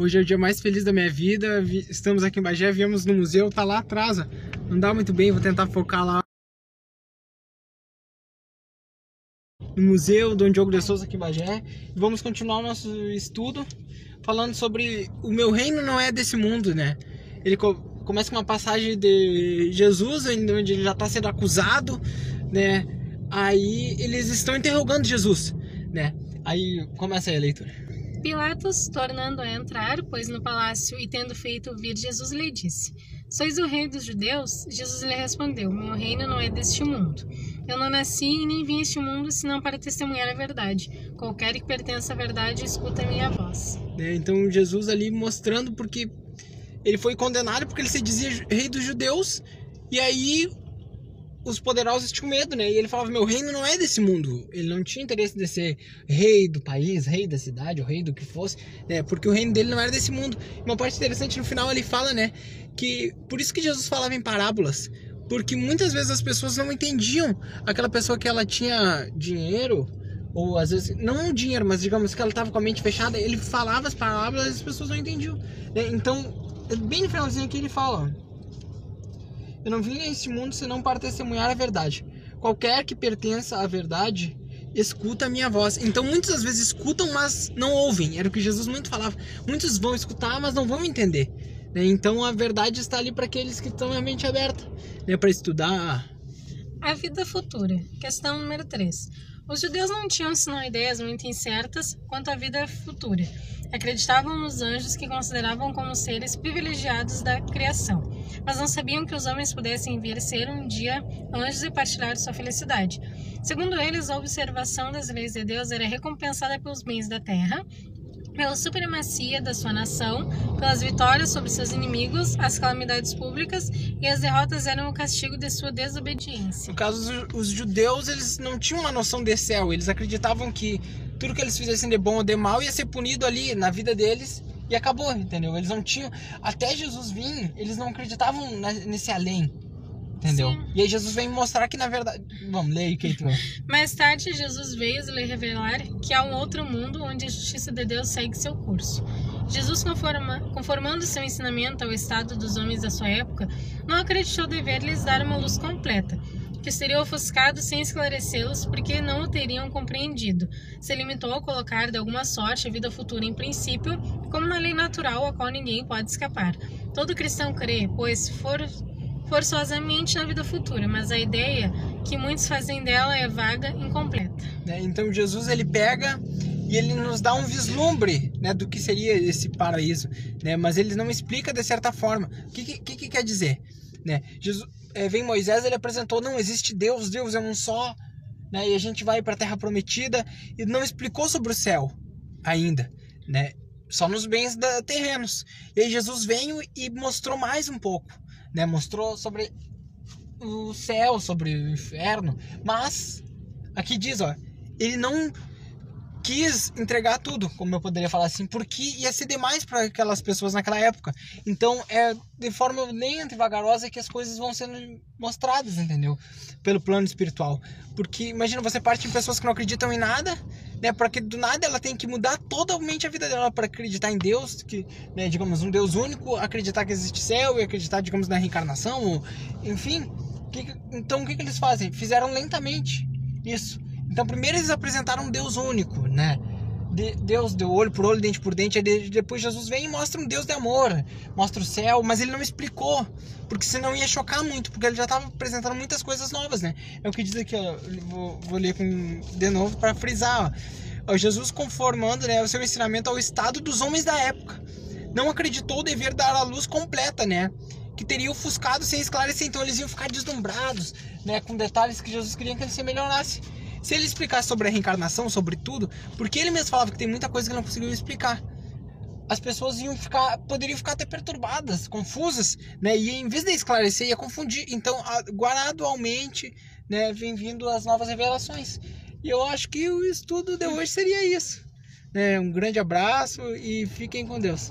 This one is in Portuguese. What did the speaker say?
Hoje é o dia mais feliz da minha vida. Estamos aqui em Bagé, viemos no museu, tá lá atrás. Não dá muito bem, vou tentar focar lá. No museu Dom Diogo de Souza aqui em Bagé. Vamos continuar o nosso estudo falando sobre o meu reino não é desse mundo, né? Ele co começa com uma passagem de Jesus, onde ele já está sendo acusado, né? Aí eles estão interrogando Jesus, né? Aí começa aí a leitura. Pilatos, tornando a entrar, pois no palácio e tendo feito vir Jesus, lhe disse: Sois o rei dos judeus? Jesus lhe respondeu: Meu reino não é deste mundo. Eu não nasci e nem vim a este mundo senão para testemunhar a verdade. Qualquer que pertença à verdade, escuta a minha voz. É, então Jesus ali mostrando porque ele foi condenado porque ele se dizia rei dos judeus e aí os poderosos tinham medo, né? E ele falava: Meu reino não é desse mundo. Ele não tinha interesse de ser rei do país, rei da cidade, ou rei do que fosse, né? Porque o reino dele não era desse mundo. Uma parte interessante no final ele fala, né? Que por isso que Jesus falava em parábolas. Porque muitas vezes as pessoas não entendiam aquela pessoa que ela tinha dinheiro, ou às vezes, não dinheiro, mas digamos que ela estava com a mente fechada, ele falava as parábolas e as pessoas não entendiam. Né? Então, bem no finalzinho aqui ele fala eu não vim a este mundo senão para testemunhar a verdade. Qualquer que pertença à verdade, escuta a minha voz. Então muitas das vezes escutam, mas não ouvem. Era o que Jesus muito falava. Muitos vão escutar, mas não vão entender. Né? Então a verdade está ali para aqueles que estão a mente aberta, né? para estudar. A vida futura. Questão número 3. Os judeus não tinham senão ideias muito incertas quanto à vida futura. Acreditavam nos anjos que consideravam como seres privilegiados da criação, mas não sabiam que os homens pudessem vir ser um dia anjos e partilhar sua felicidade. Segundo eles, a observação das leis de Deus era recompensada pelos bens da terra pela supremacia da sua nação, pelas vitórias sobre seus inimigos, as calamidades públicas e as derrotas eram o castigo de sua desobediência. No caso, os judeus eles não tinham uma noção de céu, eles acreditavam que tudo que eles fizessem de bom ou de mal ia ser punido ali na vida deles e acabou, entendeu? Eles não tinham. Até Jesus vir, eles não acreditavam nesse além. Entendeu? Sim. E aí Jesus vem mostrar que na verdade. Vamos, leia aí, Kate. Mais tarde, Jesus veio lhe revelar que há um outro mundo onde a justiça de Deus segue seu curso. Jesus, conforma, conformando seu ensinamento ao estado dos homens da sua época, não acreditou dever-lhes dar uma luz completa, que seria ofuscado sem esclarecê-los porque não o teriam compreendido. Se limitou a colocar de alguma sorte a vida futura em princípio, como uma lei natural a qual ninguém pode escapar. Todo cristão crê, pois for forçosamente na vida futura, mas a ideia que muitos fazem dela é vaga, incompleta. Né? Então Jesus ele pega e ele nos dá um vislumbre né, do que seria esse paraíso, né? mas ele não explica de certa forma. O que, que, que quer dizer? Né? Jesus, é, vem Moisés, ele apresentou, não existe Deus, Deus é um só, né? e a gente vai para a Terra Prometida, e não explicou sobre o céu ainda, né? só nos bens da, terrenos. E aí Jesus veio e mostrou mais um pouco né? Mostrou sobre o céu, sobre o inferno, mas aqui diz, ó, ele não quis entregar tudo, como eu poderia falar assim, porque ia ser demais para aquelas pessoas naquela época. Então é de forma lenta e vagarosa que as coisas vão sendo mostradas, entendeu? Pelo plano espiritual. Porque imagina você parte em pessoas que não acreditam em nada, né? Porque do nada ela tem que mudar totalmente a vida dela para acreditar em Deus, que, né, digamos, um Deus único, acreditar que existe céu e acreditar, digamos, na reencarnação, ou, enfim. Que, então o que, que eles fazem? Fizeram lentamente isso. Então, primeiro eles apresentaram um Deus único, né? De, Deus deu olho por olho, dente por dente. Aí depois Jesus vem e mostra um Deus de amor, mostra o céu, mas ele não explicou, porque senão ia chocar muito, porque ele já estava apresentando muitas coisas novas, né? É o que diz aqui, ó, vou, vou ler com, de novo para frisar. Ó. Jesus conformando né, o seu ensinamento ao estado dos homens da época. Não acreditou dever dar a luz completa, né? Que teria ofuscado sem esclarecer, então eles iam ficar deslumbrados, né? Com detalhes que Jesus queria que ele se melhorasse. Se ele explicasse sobre a reencarnação, sobre tudo, porque ele mesmo falava que tem muita coisa que ele não conseguiu explicar. As pessoas iam ficar, poderiam ficar até perturbadas, confusas, né? E em vez de esclarecer, ia confundir. Então, gradualmente, né, vem vindo as novas revelações. E eu acho que o estudo de hoje seria isso. Né? Um grande abraço e fiquem com Deus.